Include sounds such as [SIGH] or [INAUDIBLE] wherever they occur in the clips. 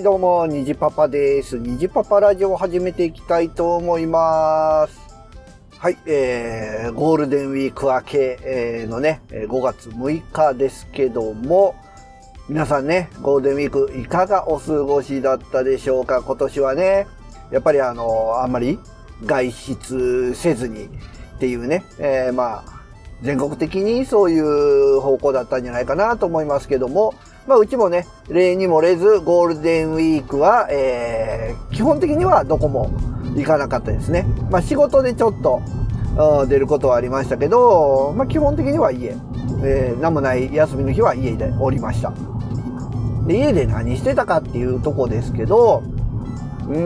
はい、どうも、にじパパです。にじパパラジオを始めていきたいと思います。はい、えー、ゴールデンウィーク明け、のね、5月6日ですけども、皆さんね、ゴールデンウィークいかがお過ごしだったでしょうか？今年はね、やっぱりあの、あんまり外出せずにっていうね、えーまあ、全国的にそういう方向だったんじゃないかなと思いますけども、まあ、うちもね、例にもれず、ゴールデンウィークは、えー、基本的にはどこも行かなかったですね。まあ、仕事でちょっと、出ることはありましたけど、まあ、基本的には家、えー、何もない休みの日は家でおりました。で、家で何してたかっていうとこですけど、うー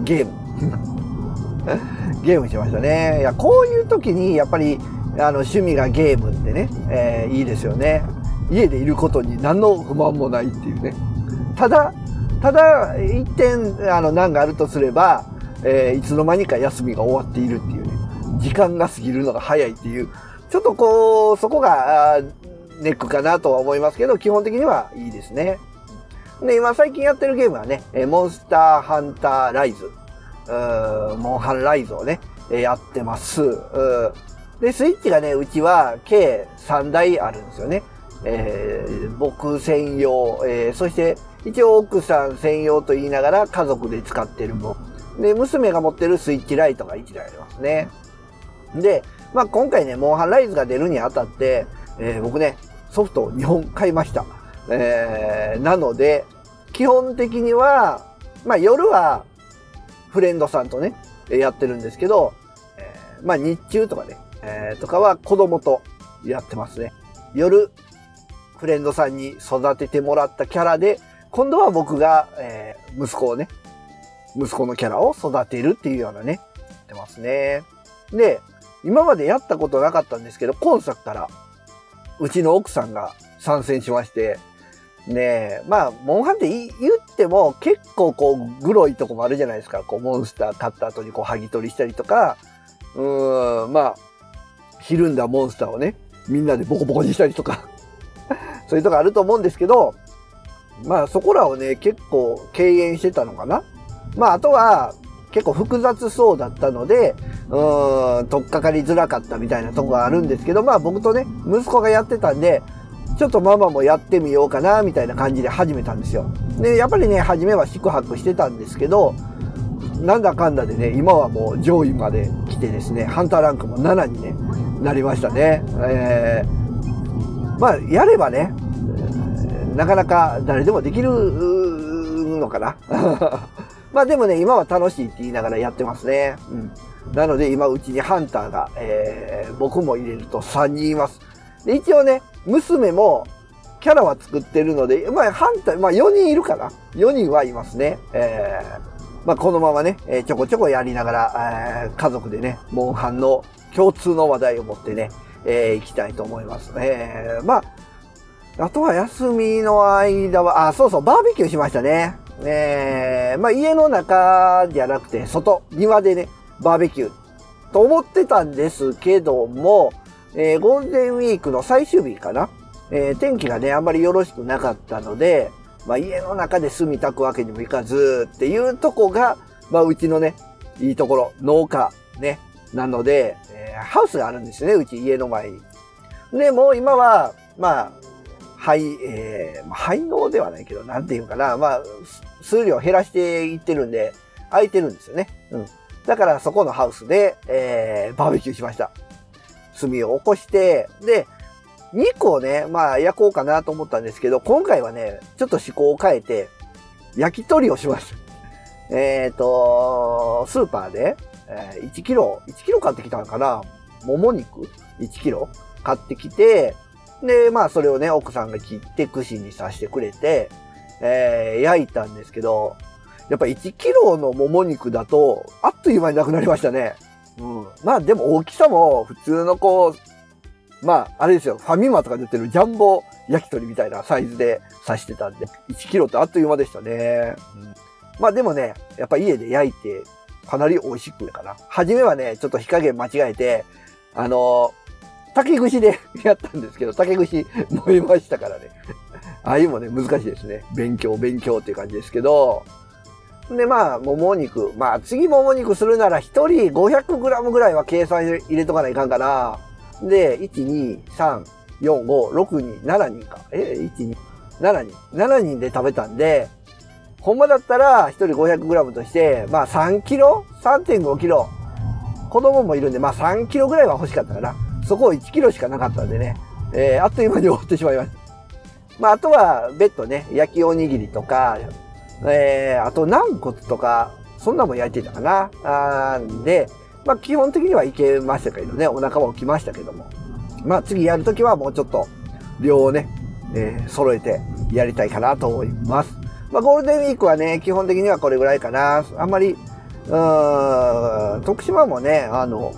ん、ゲーム。[LAUGHS] ゲームしましたね。いや、こういう時に、やっぱり、あの、趣味がゲームってね、えーいいですよね。家でいることに何の不満もないっていうね。ただ、ただ、一点、あの、難があるとすれば、えーいつの間にか休みが終わっているっていうね。時間が過ぎるのが早いっていう。ちょっとこう、そこが、ネックかなとは思いますけど、基本的にはいいですね。で、今最近やってるゲームはね、モンスターハンターライズ。うーモンハンライズをね、やってます。うーで、スイッチがね、うちは計3台あるんですよね。えー僕専用、えーそして一応奥さん専用と言いながら家族で使ってるもん。で、娘が持ってるスイッチライトが1台ありますね。で、まあ今回ね、モンハンライズが出るにあたって、えー僕ね、ソフトを2本買いました。えーなので、基本的には、まあ夜はフレンドさんとね、やってるんですけど、えーまあ日中とかね、えーとかは子供とやってますね。夜、フレンドさんに育ててもらったキャラで、今度は僕が、えー息子をね、息子のキャラを育てるっていうようなね、やってますね。で、今までやったことなかったんですけど、今作から、うちの奥さんが参戦しまして、ねえ、まあ、モンハンって言っても結構こう、グロいとこもあるじゃないですか。こう、モンスター買った後にこう、剥ぎ取りしたりとか、うーん、まあ、ひるんだモンスターをね、みんなでボコボコにしたりとか、そういうとこあると思うんですけど、まあそこらをね、結構敬遠してたのかな。まああとは、結構複雑そうだったので、うーん、取っかかりづらかったみたいなとこがあるんですけど、まあ僕とね、息子がやってたんで、ちょっとママもやってみようかな、みたいな感じで始めたんですよ。で、やっぱりね、初めは宿泊してたんですけど、なんだかんだでね、今はもう上位まで来てですね、ハンターランクも7に、ね、なりましたね。えー、まあ、やればね、なかなか誰でもできるのかな。[LAUGHS] まあでもね、今は楽しいって言いながらやってますね。うん。なので今うちにハンターが、えー僕も入れると3人います。で、一応ね、娘もキャラは作ってるので、まあハンター、まあ4人いるかな。4人はいますね。えーまあこのままね、えーちょこちょこやりながら、えー家族でね、モンハンの共通の話題を持ってね、えー行きたいと思います。えまあ、あとは休みの間は、あ、そうそう、バーベキューしましたね。えー、まあ家の中じゃなくて、外、庭でね、バーベキューと思ってたんですけども、えーゴールデンウィークの最終日かな。えー天気がね、あんまりよろしくなかったので、まあ家の中で住みたくわけにもいかずっていうとこが、まあうちのね、いいところ、農家、ね、なので、ハウスがあるんですね、うち家の前に。で、もう今は、まあ、廃、えー、まあ廃農ではないけど、なんていうかな、まあ、数量減らしていってるんで、空いてるんですよね。うん。だからそこのハウスで、えー、バーベキューしました。炭を起こして、で、肉をね、まあ焼こうかなと思ったんですけど、今回はね、ちょっと思考を変えて、焼き鳥をしました。えっ、と、スーパーで、えー1キロ、1キロ買ってきたのかなもも肉 ?1 キロ買ってきて、で、まあそれをね、奥さんが切って串に刺してくれて、えー焼いたんですけど、やっぱ1キロのもも肉だと、あっという間になくなりましたね。うん。まあでも大きさも普通のこう、まああれですよ、ファミマとか出てるジャンボ焼き鳥みたいなサイズで刺してたんで、1キロってあっという間でしたね。うん、まあでもね、やっぱ家で焼いてかなり美味しくかな。初めはね、ちょっと火加減間違えて、あの竹串で [LAUGHS] やったんですけど、竹串燃えましたからね。[LAUGHS] ああいうもね、難しいですね。勉強、勉強っていう感じですけど、で、まあ、もも肉。まあ、次もも肉するなら、一人 500g ぐらいは計算入れとかないかんから、で、1、2、3、4、5、6人、7人か。え、1、2、7人。7人で食べたんで、ほんまだったら、1人 500g として、まあ3キロ ?3.5 キロ？子供もいるんで、まあ3キロぐらいは欲しかったかな。そこを1キロしかなかったんでね、えー、あっという間に終わってしまいました。まあ、あとは、別途ね、焼きおにぎりとか、えー、あと軟骨とか、そんなもん焼いてたかな。あんで、まあ、基本的にはいけましたけどね、お腹は起きましたけども。まあ、次やるときはもうちょっと、量をね、えー、揃えてやりたいかなと思います。まあ、ゴールデンウィークはね、基本的にはこれぐらいかな。あんまり、うーん、徳島もね、あの、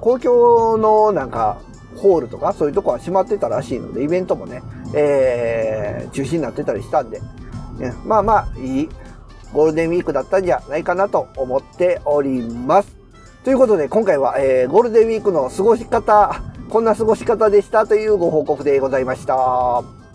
公共のなんか、ホールとかそういうとこは閉まってたらしいので、イベントもね、えー、中止になってたりしたんで、ね、まあまあ、いいゴールデンウィークだったんじゃないかなと思っております。ということで、今回は、えー、ゴールデンウィークの過ごし方、こんな過ごし方でしたというご報告でございました。